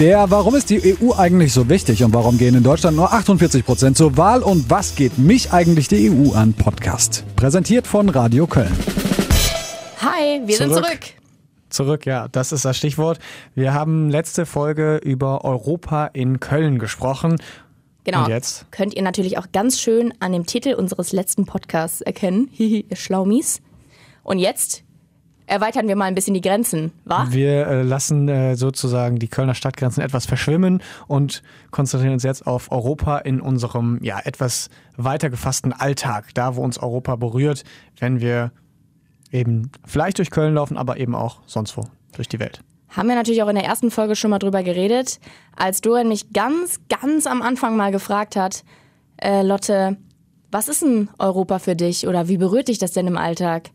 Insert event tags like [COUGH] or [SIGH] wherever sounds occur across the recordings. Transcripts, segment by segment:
Der Warum ist die EU eigentlich so wichtig und warum gehen in Deutschland nur 48 Prozent zur Wahl und was geht mich eigentlich die EU an Podcast. Präsentiert von Radio Köln. Hi, wir sind Zurück. zurück. Zurück, ja, das ist das Stichwort. Wir haben letzte Folge über Europa in Köln gesprochen. Genau. Und jetzt? Könnt ihr natürlich auch ganz schön an dem Titel unseres letzten Podcasts erkennen. [LAUGHS] Hihi, ihr Schlaumis. Und jetzt erweitern wir mal ein bisschen die Grenzen, wa? Wir äh, lassen äh, sozusagen die Kölner Stadtgrenzen etwas verschwimmen und konzentrieren uns jetzt auf Europa in unserem ja etwas weiter gefassten Alltag, da wo uns Europa berührt, wenn wir eben vielleicht durch Köln laufen, aber eben auch sonst wo durch die Welt. Haben wir natürlich auch in der ersten Folge schon mal drüber geredet, als Dorian mich ganz, ganz am Anfang mal gefragt hat, äh, Lotte, was ist denn Europa für dich oder wie berührt dich das denn im Alltag?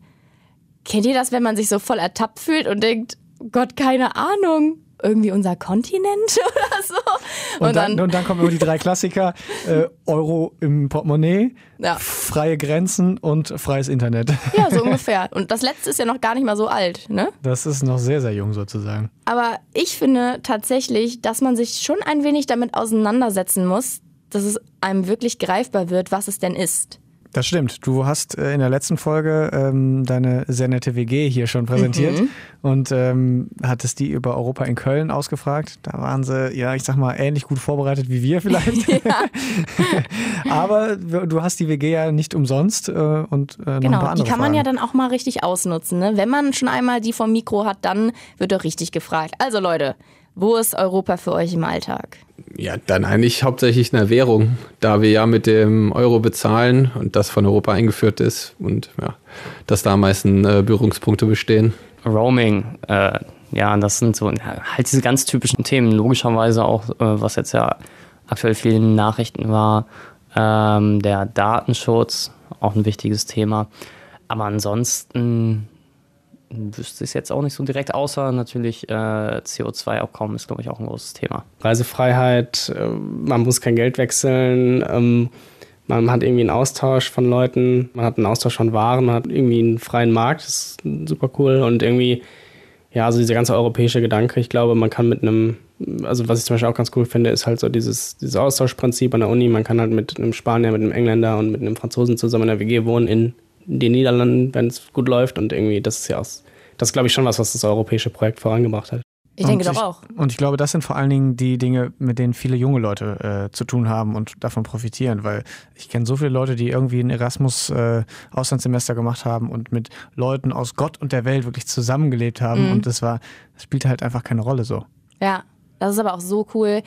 Kennt ihr das, wenn man sich so voll ertappt fühlt und denkt, Gott, keine Ahnung, irgendwie unser Kontinent [LAUGHS] oder so? Und, dann, und dann kommen immer die drei Klassiker: [LAUGHS] äh, Euro im Portemonnaie, Ja. freie Grenzen und freies Internet. [LAUGHS] ja, so ungefähr. Und das letzte ist ja noch gar nicht mal so alt, ne? Das ist noch sehr, sehr jung sozusagen. Aber ich finde tatsächlich, dass man sich schon ein wenig damit auseinandersetzen muss, dass es einem wirklich greifbar wird, was es denn ist. Das stimmt. Du hast äh, in der letzten Folge ähm, deine sehr nette WG hier schon präsentiert und ähm, hattest die über Europa in Köln ausgefragt. Da waren sie, ja, ich sag mal, ähnlich gut vorbereitet wie wir vielleicht. [LAUGHS] [LAUGHS] Aber du hast die WG ja nicht umsonst äh, und äh, noch ein paar Genau, andere die kann man Fragen. ja dann auch mal richtig ausnutzen. Ne? Wenn man schon einmal die vom Mikro hat, dann wird doch richtig gefragt. Also Leute, wo ist Europa für euch im Alltag? Ja, dann eigentlich hauptsächlich eine Währung, da wir ja mit dem Euro bezahlen und das von Europa eingeführt ist und ja, dass da am meisten äh, Berührungspunkte bestehen. Roaming, äh, ja, das sind so halt diese ganz typischen Themen. Logischerweise auch, äh, was jetzt ja aktuell viel in den Nachrichten war, ähm, der Datenschutz, auch ein wichtiges Thema. Aber ansonsten wüsste ich es jetzt auch nicht so direkt, außer natürlich äh, CO2-Abkommen ist, glaube ich, auch ein großes Thema. Reisefreiheit, äh, man muss kein Geld wechseln, ähm, man hat irgendwie einen Austausch von Leuten, man hat einen Austausch von Waren, man hat irgendwie einen freien Markt, das ist super cool und irgendwie, ja, also dieser ganze europäische Gedanke, ich glaube, man kann mit einem, also was ich zum Beispiel auch ganz cool finde, ist halt so dieses, dieses Austauschprinzip an der Uni, man kann halt mit einem Spanier, mit einem Engländer und mit einem Franzosen zusammen in der WG wohnen in den Niederlanden, wenn es gut läuft und irgendwie, das ist ja auch, das ist glaube ich schon was, was das europäische Projekt vorangebracht hat. Ich denke Und doch auch. Und ich glaube, das sind vor allen Dingen die Dinge, mit denen viele junge Leute äh, zu tun haben und davon profitieren, weil ich kenne so viele Leute, die irgendwie ein Erasmus-Auslandssemester gemacht haben und mit Leuten aus Gott und der Welt wirklich zusammengelebt haben Mhm. und das war, das spielte halt einfach keine Rolle so. Ja, das ist aber auch so cool,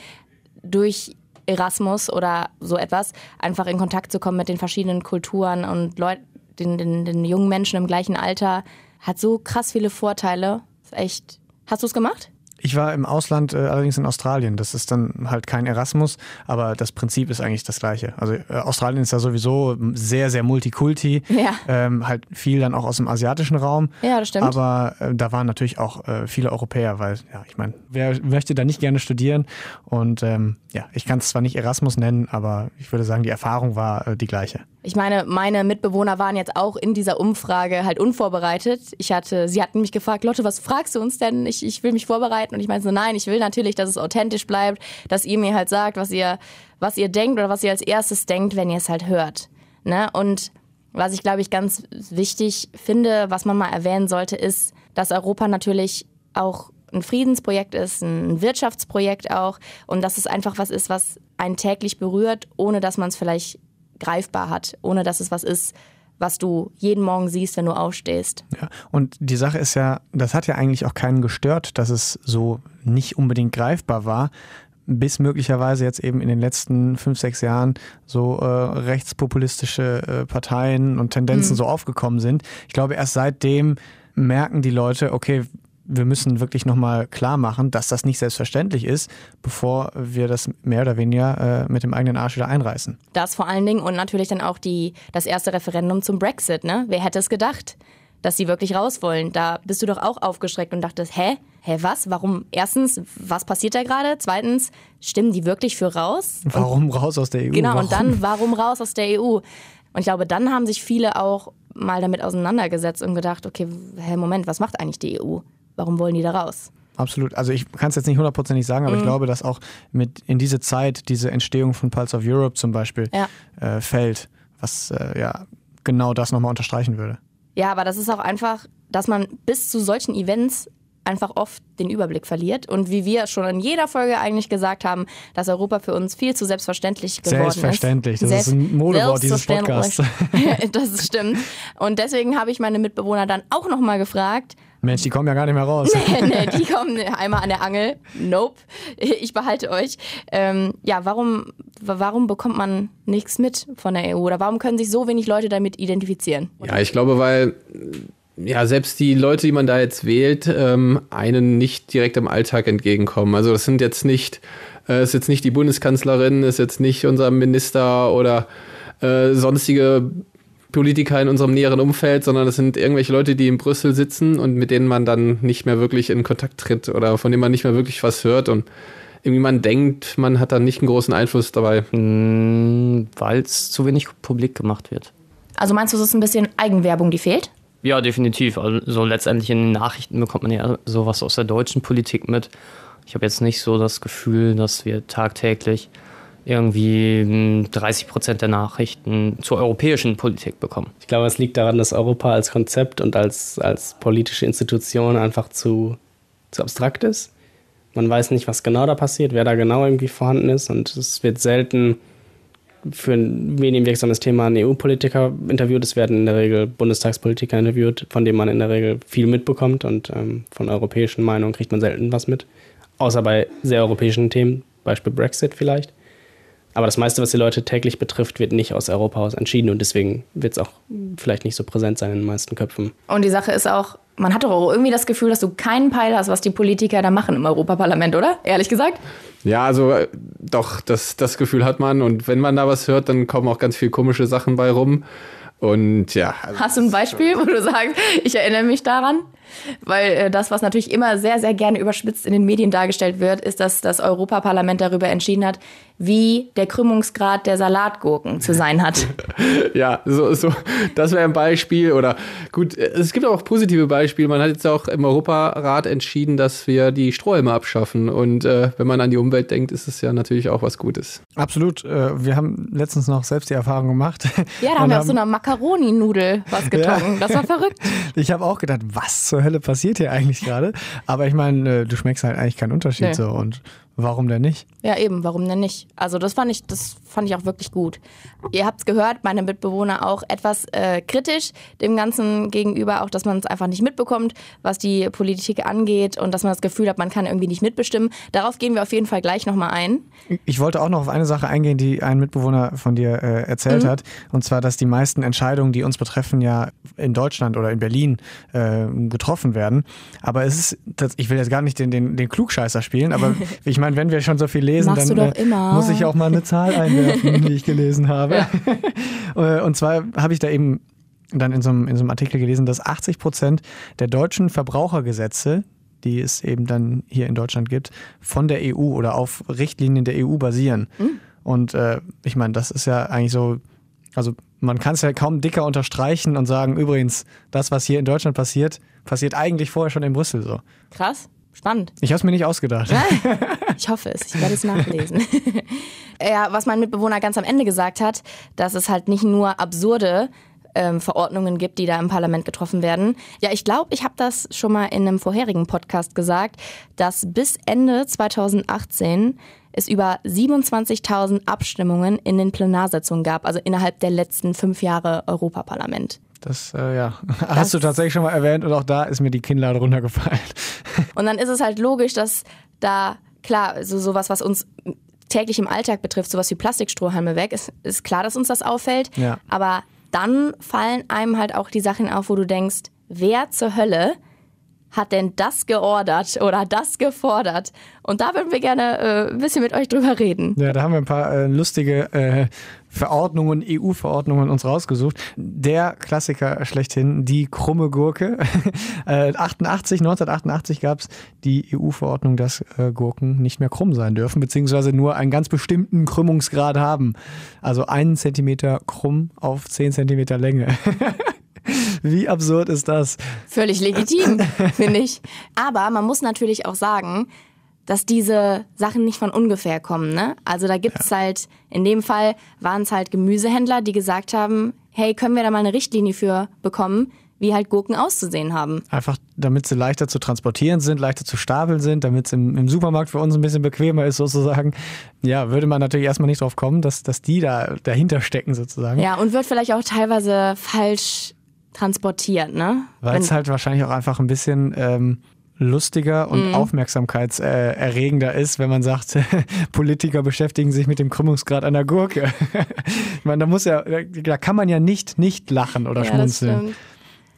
durch Erasmus oder so etwas einfach in Kontakt zu kommen mit den verschiedenen Kulturen und Leuten, den, den, den jungen Menschen im gleichen Alter. Hat so krass viele Vorteile. Ist echt. Hast du es gemacht? Ich war im Ausland, äh, allerdings in Australien. Das ist dann halt kein Erasmus, aber das Prinzip ist eigentlich das gleiche. Also äh, Australien ist ja sowieso sehr, sehr multikulti. Ja. Ähm, halt viel dann auch aus dem asiatischen Raum. Ja, das stimmt. Aber äh, da waren natürlich auch äh, viele Europäer, weil, ja, ich meine, wer möchte da nicht gerne studieren? Und ähm, ja, ich kann es zwar nicht Erasmus nennen, aber ich würde sagen, die Erfahrung war äh, die gleiche. Ich meine, meine Mitbewohner waren jetzt auch in dieser Umfrage halt unvorbereitet. Ich hatte, sie hatten mich gefragt, Lotte, was fragst du uns denn? Ich, ich will mich vorbereiten. Und ich meinte so, nein, ich will natürlich, dass es authentisch bleibt, dass ihr mir halt sagt, was ihr, was ihr denkt oder was ihr als erstes denkt, wenn ihr es halt hört. Ne? Und was ich, glaube ich, ganz wichtig finde, was man mal erwähnen sollte, ist, dass Europa natürlich auch ein Friedensprojekt ist, ein Wirtschaftsprojekt auch und dass es einfach was ist, was einen täglich berührt, ohne dass man es vielleicht greifbar hat, ohne dass es was ist, was du jeden Morgen siehst, wenn du aufstehst. Ja, und die Sache ist ja, das hat ja eigentlich auch keinen gestört, dass es so nicht unbedingt greifbar war, bis möglicherweise jetzt eben in den letzten fünf, sechs Jahren so äh, rechtspopulistische äh, Parteien und Tendenzen Mhm. so aufgekommen sind. Ich glaube, erst seitdem merken die Leute, okay, wir müssen wirklich nochmal klar machen, dass das nicht selbstverständlich ist, bevor wir das mehr oder weniger äh, mit dem eigenen Arsch wieder einreißen. Das vor allen Dingen und natürlich dann auch die, das erste Referendum zum Brexit. Ne? Wer hätte es gedacht, dass sie wirklich raus wollen? Da bist du doch auch aufgeschreckt und dachtest, hä? Hä, was? Warum? Erstens, was passiert da gerade? Zweitens, stimmen die wirklich für raus? Warum raus aus der EU? Genau, Warum? und dann, warum raus aus der EU? Und ich glaube, dann haben sich viele auch mal damit auseinandergesetzt und gedacht, okay, hä, Moment, was macht eigentlich die EU? Warum wollen die da raus? absolut. Also ich kann es jetzt nicht hundertprozentig sagen, aber Mhm. ich glaube, dass auch mit in diese Zeit diese Entstehung von Pulse of Europe zum Beispiel Ja. äh, fällt, was äh, ja genau das nochmal unterstreichen würde. Ja, aber das ist auch einfach, dass man bis zu solchen Events einfach oft den Überblick verliert. Und wie wir schon in jeder Folge eigentlich gesagt haben, dass Europa für uns viel zu selbstverständlich geworden Selbstverständlich, ist. das ist ein Modewort dieses Podcasts. Selbstverständlich. [LAUGHS] [LAUGHS] das stimmt. Und deswegen habe ich meine Mitbewohner dann auch nochmal gefragt, Mensch, die kommen ja gar nicht mehr raus. [LAUGHS] nee, die kommen einmal an der Angel. Nope. Ich behalte euch. Ähm, ja, warum, warum bekommt man nichts mit von der EU? Oder warum können sich so wenig Leute damit identifizieren? Ja, ich glaube, weil ja selbst die Leute, die man da jetzt wählt, ähm, einen nicht direkt im Alltag entgegenkommen. Also das sind jetzt nicht, äh, ist jetzt nicht die Bundeskanzlerin, ist jetzt nicht unser Minister oder äh, sonstige Politiker in unserem näheren Umfeld, sondern das sind irgendwelche Leute, die in Brüssel sitzen und mit denen man dann nicht mehr wirklich in Kontakt tritt oder von denen man nicht mehr wirklich was hört und irgendwie man denkt, man hat dann nicht einen großen Einfluss dabei. Weil es zu wenig publik gemacht wird. Also meinst du, es ist ein bisschen Eigenwerbung, die fehlt? Ja, definitiv. Also letztendlich in den Nachrichten bekommt man ja sowas aus der deutschen Politik mit. Ich habe jetzt nicht so das Gefühl, dass wir tagtäglich irgendwie hm, 30 Prozent der Nachrichten zur europäischen Politik bekommen. Ich glaube, es liegt daran, dass Europa als Konzept und als, als politische Institution einfach zu, zu abstrakt ist. Man weiß nicht, was genau da passiert, wer da genau irgendwie vorhanden ist und es wird selten für ein medienwirksames Thema ein EU-Politiker interviewt. Es werden in der Regel Bundestagspolitiker interviewt, von denen man in der Regel viel mitbekommt und ähm, von europäischen Meinungen kriegt man selten was mit. Außer bei sehr europäischen Themen, Beispiel Brexit vielleicht. Aber das meiste, was die Leute täglich betrifft, wird nicht aus Europa aus entschieden und deswegen wird es auch vielleicht nicht so präsent sein in den meisten Köpfen. Und die Sache ist auch, man hat doch auch irgendwie das Gefühl, dass du keinen Peil hast, was die Politiker da machen im Europaparlament, oder? Ehrlich gesagt? Ja, also äh, doch, das, das Gefühl hat man. Und wenn man da was hört, dann kommen auch ganz viel komische Sachen bei rum. Und ja, also Hast du ein Beispiel, wo du sagst, ich erinnere mich daran? Weil äh, das, was natürlich immer sehr, sehr gerne überspitzt in den Medien dargestellt wird, ist, dass das Europaparlament darüber entschieden hat, wie der Krümmungsgrad der Salatgurken zu sein hat. [LAUGHS] ja, so, so, das wäre ein Beispiel. Oder gut, es gibt auch positive Beispiele. Man hat jetzt auch im Europarat entschieden, dass wir die Strohhalme abschaffen. Und äh, wenn man an die Umwelt denkt, ist es ja natürlich auch was Gutes. Absolut. Äh, wir haben letztens noch selbst die Erfahrung gemacht. Ja, da haben wir auf so einer Macaroni-Nudel was getrunken. Das war verrückt. [LAUGHS] Ich habe auch gedacht, was zur Hölle passiert hier eigentlich gerade? Aber ich meine, äh, du schmeckst halt eigentlich keinen Unterschied Nee. so und warum denn nicht? Ja, eben, warum denn nicht? Also das fand ich, das fand ich auch wirklich gut. Ihr habt's gehört, meine Mitbewohner auch etwas äh, kritisch dem Ganzen gegenüber, auch dass man es einfach nicht mitbekommt, was die Politik angeht und dass man das Gefühl hat, man kann irgendwie nicht mitbestimmen. Darauf gehen wir auf jeden Fall gleich nochmal ein. Ich wollte auch noch auf eine Sache eingehen, die ein Mitbewohner von dir äh, erzählt hat. Und zwar, dass die meisten Entscheidungen, die uns betreffen, ja in Deutschland oder in Berlin äh, getroffen werden. Aber es ist, ich will jetzt gar nicht den, den, den Klugscheißer spielen, aber [LAUGHS] ich meine, wenn wir schon so viel lesen, Machst dann äh, muss ich auch mal eine Zahl einwerfen, [LAUGHS] die ich gelesen habe. [LAUGHS] Äh, Und zwar habe ich da eben dann in so, einem, in so einem Artikel gelesen, dass 80 Prozent der deutschen Verbrauchergesetze, die es eben dann hier in Deutschland gibt, von der EU oder auf Richtlinien der EU basieren. Und äh, ich meine, das ist ja eigentlich so, also man kann es ja kaum dicker unterstreichen und sagen, übrigens, das, was hier in Deutschland passiert, passiert eigentlich vorher schon in Brüssel so. Krass, spannend. Ich habe es mir nicht ausgedacht. [LAUGHS] Ich hoffe es, ich werde es nachlesen. [LAUGHS] ja, was mein Mitbewohner ganz am Ende gesagt hat, dass es halt nicht nur absurde ähm, Verordnungen gibt, die da im Parlament getroffen werden. Ja, ich glaube, ich habe das schon mal in einem vorherigen Podcast gesagt, dass bis Ende 2018 es über 27.000 Abstimmungen in den Plenarsitzungen gab, also innerhalb der letzten fünf Jahre Europaparlament. Das, äh, ja, [LAUGHS] hast du tatsächlich schon mal erwähnt und auch da ist mir die Kinnlade runtergefallen. [LAUGHS] Und dann ist es halt logisch, dass da, klar, so sowas, was uns täglich im Alltag betrifft, sowas wie Plastikstrohhalme weg, ist, ist klar, dass uns das auffällt. Ja. Aber dann fallen einem halt auch die Sachen auf, wo du denkst, wer zur Hölle hat denn das geordert oder das gefordert? Und da würden wir gerne äh, ein bisschen mit euch drüber reden. Ja, da haben wir ein paar äh, lustige äh, Verordnungen, EU-Verordnungen uns rausgesucht. Der Klassiker schlechthin, die krumme Gurke. [LAUGHS] äh, 88, 1988 gab es die EU-Verordnung, dass äh, Gurken nicht mehr krumm sein dürfen, beziehungsweise nur einen ganz bestimmten Krümmungsgrad haben. Also einen Zentimeter krumm auf zehn Zentimeter Länge. [LAUGHS] Wie absurd ist das? Völlig legitim, [LAUGHS] finde ich. Aber man muss natürlich auch sagen, dass diese Sachen nicht von ungefähr kommen. Ne? Also da gibt's ja. halt, in dem Fall waren es halt Gemüsehändler, die gesagt haben, hey, können wir da mal eine Richtlinie für bekommen, wie halt Gurken auszusehen haben. Einfach damit sie leichter zu transportieren sind, leichter zu stapeln sind, damit es im, im, Supermarkt für uns ein bisschen bequemer ist sozusagen. Ja, würde man natürlich erstmal nicht drauf kommen, dass, dass die da dahinter stecken sozusagen. Ja, und wird vielleicht auch teilweise falsch transportiert, ne? Weil es halt wahrscheinlich auch einfach ein bisschen... Ähm, lustiger und mhm. aufmerksamkeitserregender ist, wenn man sagt, [LAUGHS] Politiker beschäftigen sich mit dem Krümmungsgrad einer Gurke. [LAUGHS] ich meine, da muss ja, da kann man ja nicht nicht lachen oder ja, schmunzeln.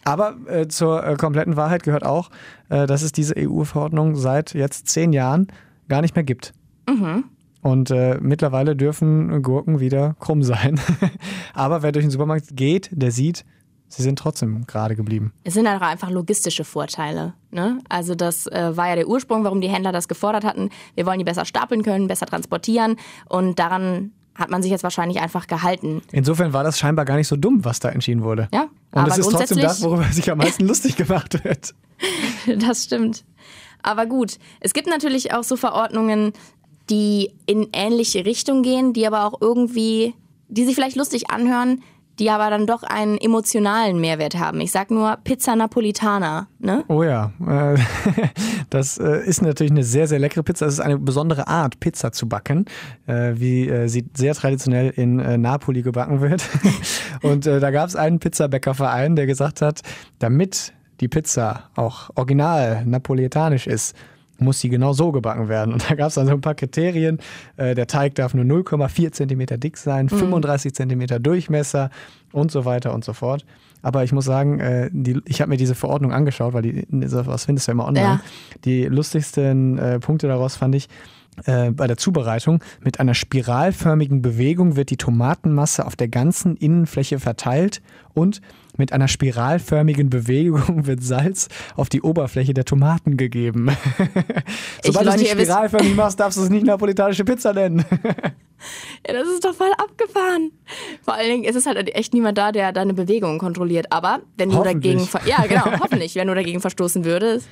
Aber äh, zur äh, kompletten Wahrheit gehört auch, äh, dass es diese EU-Verordnung seit jetzt zehn Jahren gar nicht mehr gibt. Mhm. Und äh, mittlerweile dürfen Gurken wieder krumm sein. [LAUGHS] Aber wer durch den Supermarkt geht, der sieht, sie sind trotzdem gerade geblieben. Es sind halt auch einfach logistische Vorteile. Ne? Also das äh, war ja der Ursprung, warum die Händler das gefordert hatten. Wir wollen die besser stapeln können, besser transportieren und daran hat man sich jetzt wahrscheinlich einfach gehalten. Insofern war das scheinbar gar nicht so dumm, was da entschieden wurde. Ja. Und es ist trotzdem das, worüber sich am meisten [LAUGHS] lustig gemacht wird. Das stimmt. Aber gut, es gibt natürlich auch so Verordnungen, die in ähnliche Richtung gehen, die aber auch irgendwie, die sich vielleicht lustig anhören, die aber dann doch einen emotionalen Mehrwert haben. Ich sag nur Pizza Napolitana. Ne? Oh ja, äh, [LAUGHS] das äh, ist natürlich eine sehr, sehr leckere Pizza. Es ist eine besondere Art, Pizza zu backen, äh, wie sie sehr traditionell in Napoli gebacken wird. [LAUGHS] Und da gab es einen Pizzabäckerverein, der gesagt hat, damit die Pizza auch original napoletanisch ist, muss sie genau so gebacken werden. Und da gab es dann so ein paar Kriterien. Äh, der Teig darf nur 0,4 cm dick sein, mhm. 35 cm Durchmesser und so weiter und so fort. Aber ich muss sagen, äh, die, ich habe mir diese Verordnung angeschaut, weil die, was findest du immer online. Ja. Die lustigsten äh, Punkte daraus fand ich, bei der Zubereitung. Mit einer spiralförmigen Bewegung wird die Tomatenmasse auf der ganzen Innenfläche verteilt und mit einer spiralförmigen Bewegung wird Salz auf die Oberfläche der Tomaten gegeben. [LAUGHS] Sobald du es nicht spiralförmig machst, darfst du es nicht napolitanische Pizza nennen. [LAUGHS] ja, das ist doch voll abgefahren. Vor allen Dingen ist es halt echt niemand da, der deine Bewegungen kontrolliert. Aber wenn du dagegen, ja genau, hoffentlich, wenn du dagegen verstoßen würdest.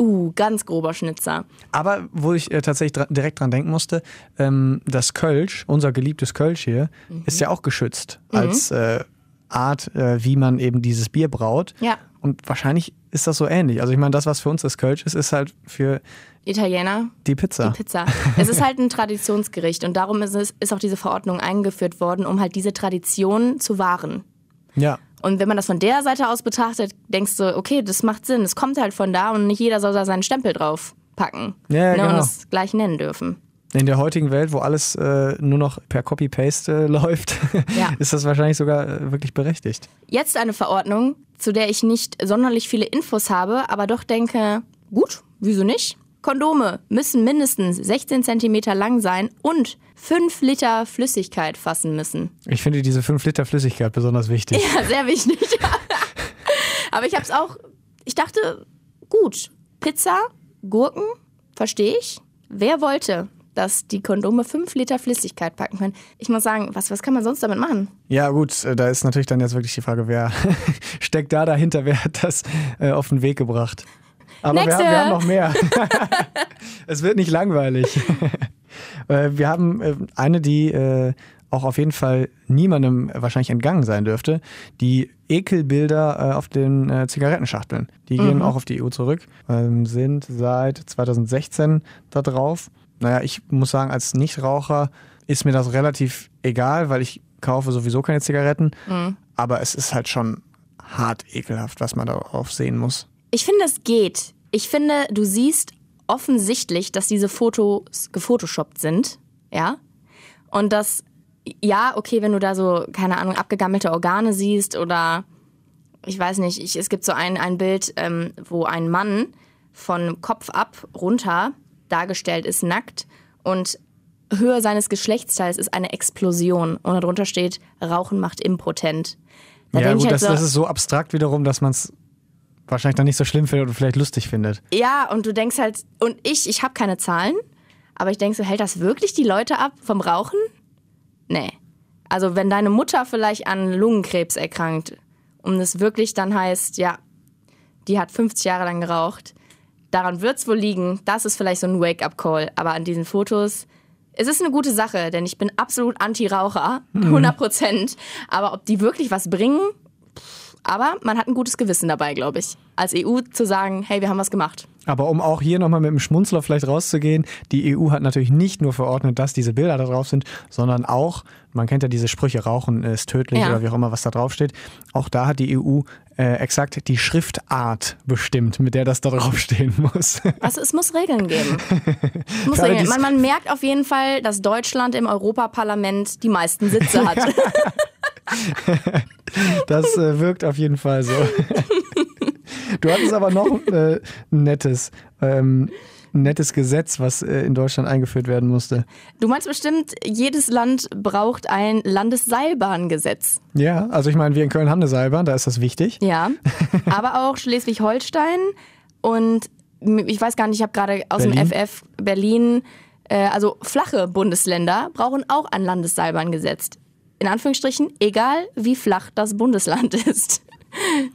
Uh, ganz grober Schnitzer. Aber wo ich äh, tatsächlich dra direkt dran denken musste, ähm, das Kölsch, unser geliebtes Kölsch hier, mhm. ist ja auch geschützt mhm. als äh, Art, äh, wie man eben dieses Bier braut. Ja. Und wahrscheinlich ist das so ähnlich. Also ich meine, das, was für uns das Kölsch ist, ist halt für Italiener die Pizza. Die Pizza. es ist halt ein Traditionsgericht und darum ist, es, ist auch diese Verordnung eingeführt worden, um halt diese Tradition zu wahren. Ja. Und wenn man das von der Seite aus betrachtet, denkst du, okay, das macht Sinn, es kommt halt von da und nicht jeder soll da seinen Stempel drauf packen ja, ne, genau. und es gleich nennen dürfen. In der heutigen Welt, wo alles äh, nur noch per Copy-Paste äh, [LAUGHS] läuft, ja. ist das wahrscheinlich sogar äh, wirklich berechtigt. Jetzt eine Verordnung, zu der ich nicht sonderlich viele Infos habe, aber doch denke, gut, wieso nicht? Kondome müssen mindestens 16 cm lang sein und 5 Liter Flüssigkeit fassen müssen. Ich finde diese 5 Liter Flüssigkeit besonders wichtig. Ja, sehr wichtig. [LAUGHS] aber ich habe es auch, ich dachte, gut, Pizza, Gurken, verstehe ich. Wer wollte? Dass die Kondome 5 Liter Flüssigkeit packen können. Ich muss sagen, was, was kann man sonst damit machen? Ja, gut, äh, da ist natürlich dann jetzt wirklich die Frage, wer [LAUGHS] steckt da dahinter, wer hat das äh, auf den Weg gebracht? Aber wir haben, wir haben, noch mehr. [LAUGHS] es wird nicht langweilig. [LAUGHS] Äh, wir haben eine, die auch auf jeden Fall niemandem wahrscheinlich entgangen sein dürfte. Die Ekelbilder auf den Zigarettenschachteln. Die gehen mhm. auch auf die EU zurück, ähm, sind seit 2016 da drauf naja, ich muss sagen, als Nichtraucher ist mir das relativ egal, weil ich kaufe sowieso keine Zigaretten. Mhm. Aber es ist halt schon hart ekelhaft, was man darauf sehen muss. Ich finde, es geht. Ich finde, du siehst offensichtlich, dass diese Fotos gefotoshoppt sind. Ja. Und dass, ja, okay, wenn du da so, keine Ahnung, abgegammelte Organe siehst oder ich weiß nicht, ich, es gibt so ein, ein Bild, ähm, wo ein Mann von Kopf ab runter dargestellt ist, nackt und Höhe seines Geschlechtsteils ist eine Explosion und darunter steht, Rauchen macht impotent. Da ja, gut, halt das, so, das ist so abstrakt wiederum, dass man es wahrscheinlich dann nicht so schlimm findet und vielleicht lustig findet. Ja, und du denkst halt, und ich, ich habe keine Zahlen, aber ich denke so, hält das wirklich die Leute ab vom Rauchen? Nee. Also wenn deine Mutter vielleicht an Lungenkrebs erkrankt und es wirklich dann heißt, ja, die hat 50 Jahre lang geraucht, daran wird es wohl liegen, das ist vielleicht so ein Wake-up-Call, aber an diesen Fotos, es ist eine gute Sache, denn ich bin absolut Anti-Raucher, 100 Prozent, aber ob die wirklich was bringen, aber man hat ein gutes Gewissen dabei, glaube ich, als EU zu sagen, hey, wir haben was gemacht. Aber um auch hier nochmal mit dem Schmunzler vielleicht rauszugehen, die EU hat natürlich nicht nur verordnet, dass diese Bilder da drauf sind, sondern auch, man kennt ja diese Sprüche, Rauchen ist tödlich Ja. oder wie auch immer, was da drauf steht. Auch da hat die EU äh, exakt die Schriftart bestimmt, mit der das da draufstehen [LAUGHS] muss. Also es muss Regeln geben. [LAUGHS] Muss Regeln. Man, man merkt auf jeden Fall, dass Deutschland im Europaparlament die meisten Sitze hat. [LAUGHS] Das äh, wirkt auf jeden Fall so. Du hattest aber noch äh, ein nettes, ähm, ein nettes Gesetz, was äh, in Deutschland eingeführt werden musste. Du meinst bestimmt, jedes Land braucht ein Landesseilbahngesetz. Ja, also ich meine, wir in Köln haben eine Seilbahn, da ist das wichtig. Ja. Aber auch Schleswig-Holstein und ich weiß gar nicht, ich habe gerade aus dem Berlin? FF Berlin, äh, also flache Bundesländer brauchen auch ein Landesseilbahngesetz. In Anführungsstrichen, egal wie flach das Bundesland [LAUGHS] ist.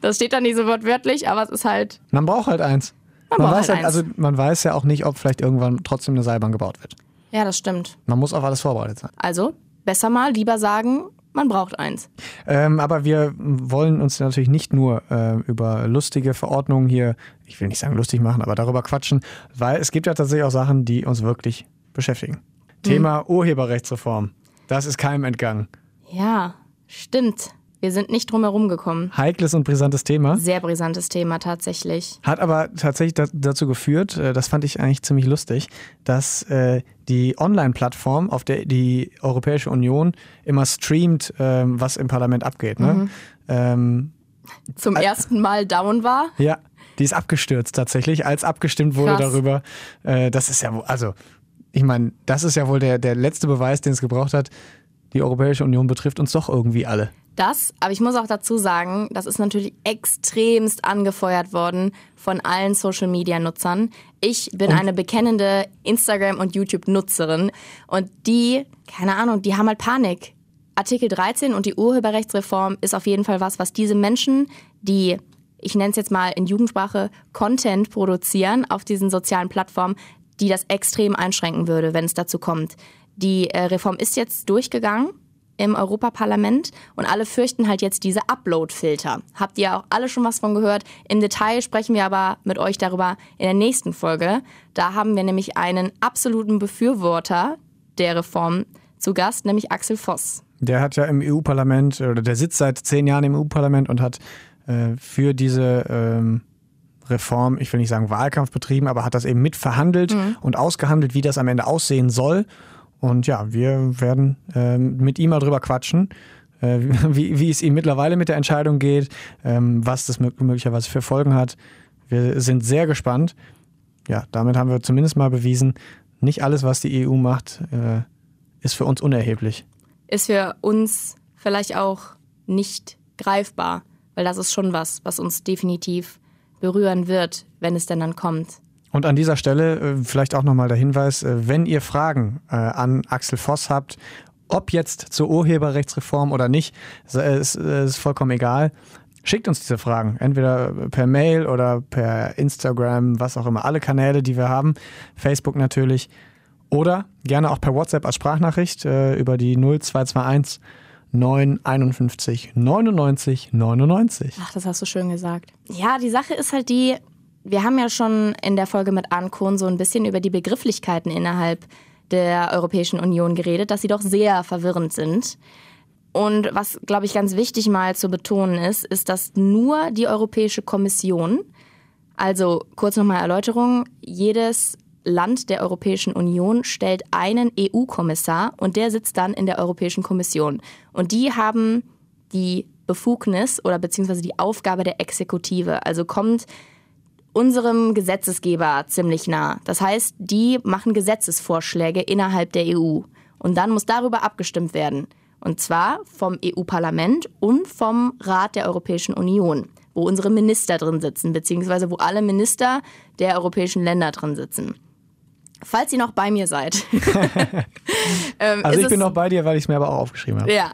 Das steht da nicht so wortwörtlich, aber es ist halt Man braucht halt eins. Man Man, braucht weiß halt halt, eins. also man weiß ja auch nicht, ob vielleicht irgendwann trotzdem eine Seilbahn gebaut wird. Ja, das stimmt. Man muss auf alles vorbereitet sein. Also besser mal lieber sagen, man braucht eins. Ähm, aber wir wollen uns natürlich nicht nur äh, über lustige Verordnungen hier, ich will nicht sagen lustig machen, aber darüber quatschen, weil es gibt ja tatsächlich auch Sachen, die uns wirklich beschäftigen. Thema Urheberrechtsreform. Das ist keinem entgangen. Ja, stimmt. Wir sind nicht drum herum gekommen. Heikles und brisantes Thema. Sehr brisantes Thema tatsächlich. Hat aber tatsächlich da, dazu geführt, äh, das fand ich eigentlich ziemlich lustig, dass äh, die Online-Plattform, auf der die Europäische Union immer streamt, ähm, was im Parlament abgeht. Ne? Ähm, Zum ersten Mal down war. ja, die ist abgestürzt tatsächlich, als abgestimmt wurde Krass. darüber. Äh, das ist ja, wohl- also, ich meine, das ist ja wohl der, der letzte Beweis, den es gebraucht hat. Die Europäische Union betrifft uns doch irgendwie alle. Das, aber ich muss auch dazu sagen, das ist natürlich extremst angefeuert worden von allen Social-Media-Nutzern. Ich bin eine bekennende Instagram- und YouTube-Nutzerin und die, keine Ahnung, die haben halt Panik. Artikel 13 und die Urheberrechtsreform ist auf jeden Fall was, was diese Menschen, die, ich nenne es jetzt mal in Jugendsprache, Content produzieren auf diesen sozialen Plattformen, die das extrem einschränken würde, wenn es dazu kommt. Die äh, Reform ist jetzt durchgegangen im Europaparlament und alle fürchten halt jetzt diese Upload-Filter. Habt ihr auch alle schon was von gehört? Im Detail sprechen wir aber mit euch darüber in der nächsten Folge. Da haben wir nämlich einen absoluten Befürworter der Reform zu Gast, nämlich Axel Voss. Der hat ja im EU-Parlament, oder der sitzt seit zehn Jahren im EU-Parlament und hat äh, für diese ähm, Reform, ich will nicht sagen Wahlkampf betrieben, aber hat das eben mitverhandelt und ausgehandelt, wie das am Ende aussehen soll. Und ja, wir werden ähm, mit ihm mal drüber quatschen, äh, [LAUGHS] wie, wie es ihm mittlerweile mit der Entscheidung geht, ähm, was das mö- möglicherweise für Folgen hat. Wir sind sehr gespannt. Ja, damit haben wir zumindest mal bewiesen, nicht alles, was die EU macht, äh, ist für uns unerheblich. Ist für uns vielleicht auch nicht greifbar, weil das ist schon was, was uns definitiv berühren wird, wenn es denn dann kommt. Und an dieser Stelle äh, vielleicht auch nochmal der Hinweis, äh, wenn ihr Fragen äh, an Axel Voss habt, ob jetzt zur Urheberrechtsreform oder nicht, ist, ist vollkommen egal. Schickt uns diese Fragen, entweder per Mail oder per Instagram, was auch immer, alle Kanäle, die wir haben, Facebook natürlich, oder gerne auch per WhatsApp als Sprachnachricht über die 0221 951 99 99. Ach, das hast du schön gesagt. Ja, die Sache ist halt die, wir haben ja schon in der Folge mit Arne Kohn so ein bisschen über die Begrifflichkeiten innerhalb der Europäischen Union geredet, dass sie doch sehr verwirrend sind. Und was, glaube ich, ganz wichtig mal zu betonen ist, ist, dass nur die Europäische Kommission, also kurz nochmal Erläuterung, jedes Land der Europäischen Union stellt einen EU-Kommissar und der sitzt dann in der Europäischen Kommission. Und die haben die Befugnis oder beziehungsweise die Aufgabe der Exekutive. Also kommt unserem Gesetzesgeber ziemlich nah. Das heißt, die machen Gesetzesvorschläge innerhalb der EU. Und dann muss darüber abgestimmt werden. Und zwar vom EU-Parlament und vom Rat der Europäischen Union, wo unsere Minister drin sitzen, beziehungsweise wo alle Minister der europäischen Länder drin sitzen. Falls ihr noch bei mir seid. [LAUGHS] ähm, Also ich bin es- noch bei dir, weil ich es mir aber auch aufgeschrieben habe. Ja,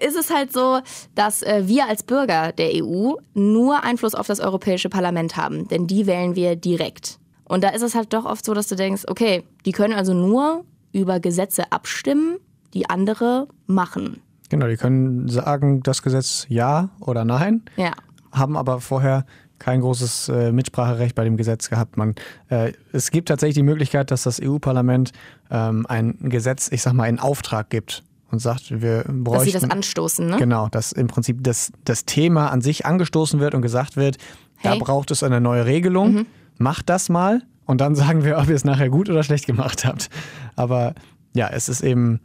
ist es halt so, dass äh, wir als Bürger der EU nur Einfluss auf das Europäische Parlament haben, denn die wählen wir direkt. Und da ist es halt doch oft so, dass du denkst, okay, die können also nur über Gesetze abstimmen, die andere machen. Genau, die können sagen, das Gesetz ja oder nein, Ja. haben aber vorher kein großes äh, Mitspracherecht bei dem Gesetz gehabt. Man, äh, es gibt tatsächlich die Möglichkeit, dass das EU-Parlament ähm, ein Gesetz, ich sag mal, in Auftrag gibt und sagt, wir bräuchten... Dass sie das anstoßen, ne? Genau, dass im Prinzip das, das Thema an sich angestoßen wird und gesagt wird, da Hey. Mhm. braucht es eine neue Regelung, macht das mal und dann [LAUGHS] sagen wir, ob ihr es nachher gut oder schlecht gemacht habt. Aber ja, es ist eben,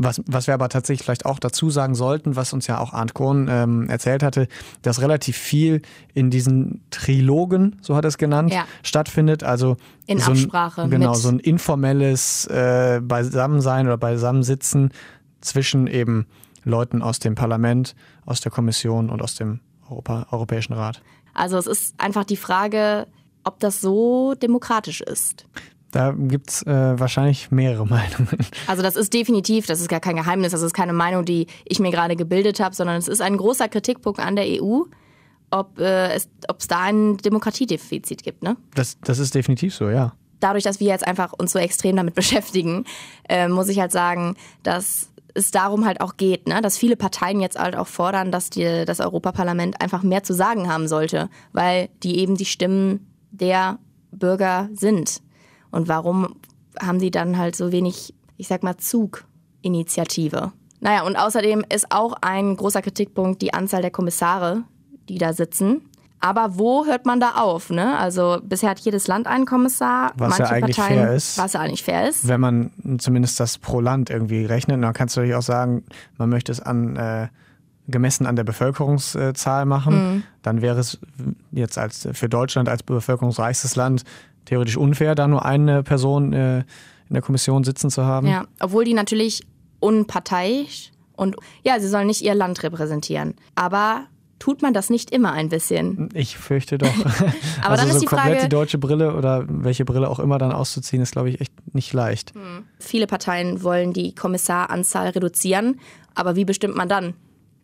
was, was wir aber tatsächlich vielleicht auch dazu sagen sollten, was uns ja auch Arndt Kohn ähm, erzählt hatte, dass relativ viel in diesen Trilogen, so hat er es genannt, Ja. stattfindet. Also In so ein, Absprache Genau, mit- so ein informelles äh, Beisammensein oder Beisammensitzen zwischen eben Leuten aus dem Parlament, aus der Kommission und aus dem Europa, Europäischen Rat. Also es ist einfach die Frage, ob das so demokratisch ist. Da gibt es äh, wahrscheinlich mehrere [LAUGHS] Meinungen. Also das ist definitiv, das ist gar kein Geheimnis, das ist keine Meinung, die ich mir gerade gebildet habe, sondern es ist ein großer Kritikpunkt an der EU, ob äh, es da ein Demokratiedefizit gibt. Ne? Das, das ist definitiv so, ja. Dadurch, dass wir jetzt einfach uns so extrem damit [LAUGHS] beschäftigen, äh, muss ich halt sagen, dass es darum halt auch geht, ne? dass viele Parteien jetzt halt auch fordern, dass die, das Europaparlament einfach mehr zu sagen haben sollte, weil die eben die Stimmen der Bürger sind. Und warum haben sie dann halt so wenig, ich sag mal, Zuginitiative? Naja, und außerdem ist auch ein großer Kritikpunkt die Anzahl der Kommissare, die da sitzen. Aber wo hört man da auf? Ne? Also bisher hat jedes Land einen Kommissar. Was ja Manche eigentlich Parteien, fair ist. Was ja eigentlich fair ist. Wenn man zumindest das pro Land irgendwie rechnet, dann kannst du natürlich auch sagen, man möchte es an äh, gemessen an der Bevölkerungszahl machen, dann wäre es jetzt als für Deutschland als bevölkerungsreichstes Land theoretisch unfair, da nur eine Person äh, in der Kommission sitzen zu haben. Ja, obwohl die natürlich unparteiisch und ja, sie sollen nicht ihr Land repräsentieren. Aber tut man das nicht immer ein bisschen? Ich fürchte doch. [LAUGHS] Aber [LAUGHS] also dann ist so die komplett Frage- die deutsche Brille oder welche Brille auch immer dann auszuziehen, ist, glaube ich, echt nicht leicht. Viele Parteien wollen die Kommissaranzahl reduzieren, aber wie bestimmt man dann?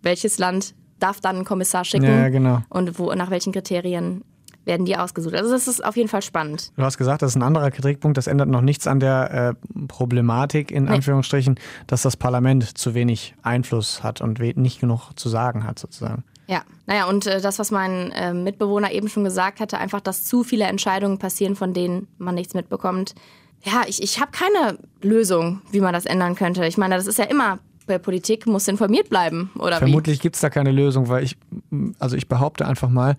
Welches Land darf dann einen Kommissar schicken? Ja, genau. Und wo, nach welchen Kriterien werden die ausgesucht? Also das ist auf jeden Fall spannend. Du hast gesagt, das ist ein anderer Kritikpunkt. Das ändert noch nichts an der äh, Problematik, in Anführungsstrichen, dass das Parlament zu wenig Einfluss hat und nicht genug zu sagen hat, sozusagen. Ja, naja, und äh, das, was mein äh, Mitbewohner eben schon gesagt hatte, einfach, dass zu viele Entscheidungen passieren, von denen man nichts mitbekommt. Ja, ich, ich habe keine Lösung, wie man das ändern könnte. Ich meine, das ist ja immer, bei Politik muss informiert bleiben, oder Vermutlich gibt es da keine Lösung, weil ich, also ich behaupte einfach mal,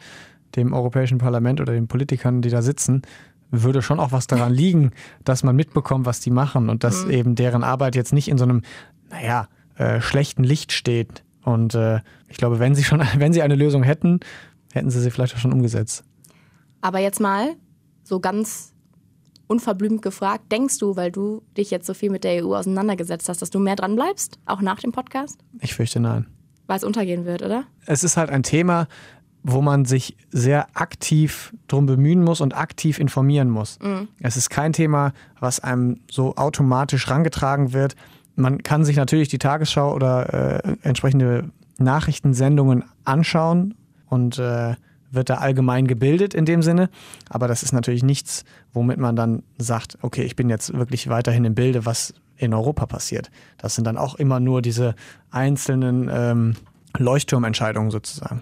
dem Europäischen Parlament oder den Politikern, die da sitzen, würde schon auch was daran liegen, dass man mitbekommt, was die machen und dass eben deren Arbeit jetzt nicht in so einem, naja, äh, schlechten Licht steht. Und äh, ich glaube, wenn sie schon, [LAUGHS] wenn sie eine Lösung hätten, hätten sie sie vielleicht auch schon umgesetzt. Aber jetzt mal so ganz unverblümt gefragt, denkst du, weil du dich jetzt so viel mit der EU auseinandergesetzt hast, dass du mehr dran bleibst, auch nach dem Podcast? Ich fürchte nein. Weil es untergehen wird, oder? es ist halt ein Thema, wo man sich sehr aktiv drum bemühen muss und aktiv informieren muss. Es ist kein Thema, was einem so automatisch rangetragen wird. Man kann sich natürlich die Tagesschau oder äh, entsprechende Nachrichtensendungen anschauen und äh, wird da allgemein gebildet in dem Sinne. Aber das ist natürlich nichts, womit man dann sagt, okay, ich bin jetzt wirklich weiterhin im Bilde, was in Europa passiert. Das sind dann auch immer nur diese einzelnen ähm, Leuchtturmentscheidungen sozusagen.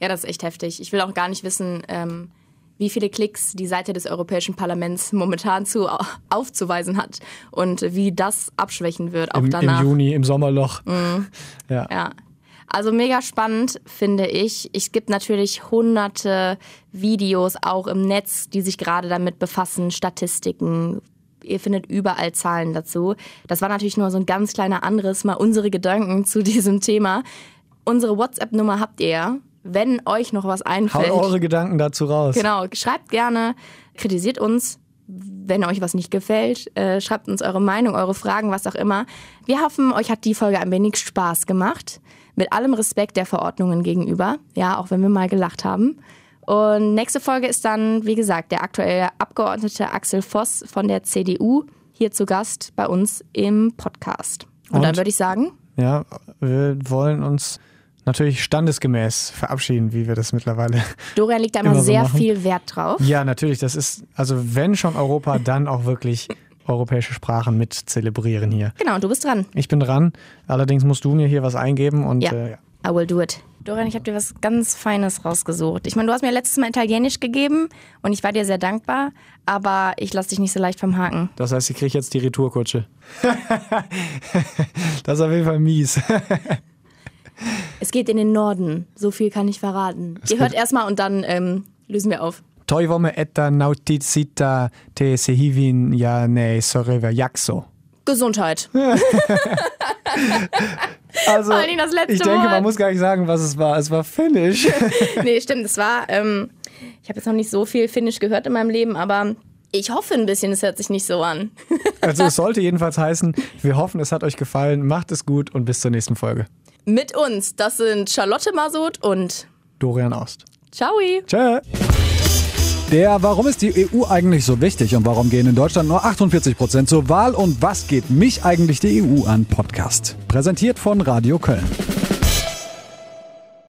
Ja, das ist echt heftig. Ich will auch gar nicht wissen, ähm, wie viele Klicks die Seite des Europäischen Parlaments momentan zu aufzuweisen hat und wie das abschwächen wird, auch Im, danach. Im Juni, im Sommerloch. [LAUGHS] Ja. Ja. Also mega spannend, finde ich. Es gibt natürlich hunderte Videos auch im Netz, die sich gerade damit befassen, Statistiken. Ihr findet überall Zahlen dazu. Das war natürlich nur so ein ganz kleiner Anriss, mal unsere Gedanken zu [LAUGHS] diesem Thema. Unsere WhatsApp-Nummer habt ihr. Wenn euch noch was Haut einfällt, eure Gedanken dazu raus. Genau, schreibt gerne, kritisiert uns, wenn euch was nicht gefällt. Äh, schreibt uns eure Meinung, eure Fragen, was auch immer. Wir hoffen, euch hat die Folge ein wenig Spaß gemacht. Mit allem Respekt der Verordnungen gegenüber. Ja, auch wenn wir mal gelacht haben. Und nächste Folge ist dann, wie gesagt, der aktuelle Abgeordnete Axel Voss von der CDU hier zu Gast bei uns im Podcast. Und, Und? dann würde ich sagen, Ja, wir wollen uns natürlich standesgemäß verabschieden, wie wir das mittlerweile. [LAUGHS] Dorian legt da immer, Immer so sehr machen. viel Wert drauf. Ja, natürlich, das ist, also wenn schon Europa, [LAUGHS] dann auch wirklich europäische Sprachen mit zelebrieren hier. Genau, und du bist dran. Ich bin dran, allerdings musst du mir hier was eingeben und Ja. äh, ja. I will do it. Dorian, ich habe dir was ganz Feines rausgesucht. Ich meine, du hast mir letztes Mal Italienisch gegeben und ich war dir sehr dankbar, aber ich lasse dich nicht so leicht vom Haken. das heißt, ich kriege jetzt die Retourkutsche. [LAUGHS] das ist auf jeden Fall mies. Es geht in den Norden, so viel kann ich verraten. Ihr hört erstmal und dann ähm, lösen wir auf. Toivome etta nauticita te sehivin ja ne soreva jakso. Gesundheit. [LAUGHS] Also, Vor allen Dingen das letzte ich denke, Wort. man muss gar nicht sagen, was es war. Es war Finnisch. [LAUGHS] nee, stimmt, es war, ähm, ich habe jetzt noch nicht so viel Finnisch gehört in meinem Leben, aber ich hoffe ein bisschen, es hört sich nicht so an. Also es [LAUGHS] sollte jedenfalls heißen, wir hoffen, es hat euch gefallen. Macht es gut und bis zur nächsten Folge. Mit uns, das sind Charlotte Masud und Dorian Aust. Ciao. Tschö. Der Warum ist die EU eigentlich so wichtig und warum gehen in Deutschland nur 48 Prozent zur Wahl und was geht mich eigentlich die EU an Podcast. Präsentiert von Radio Köln.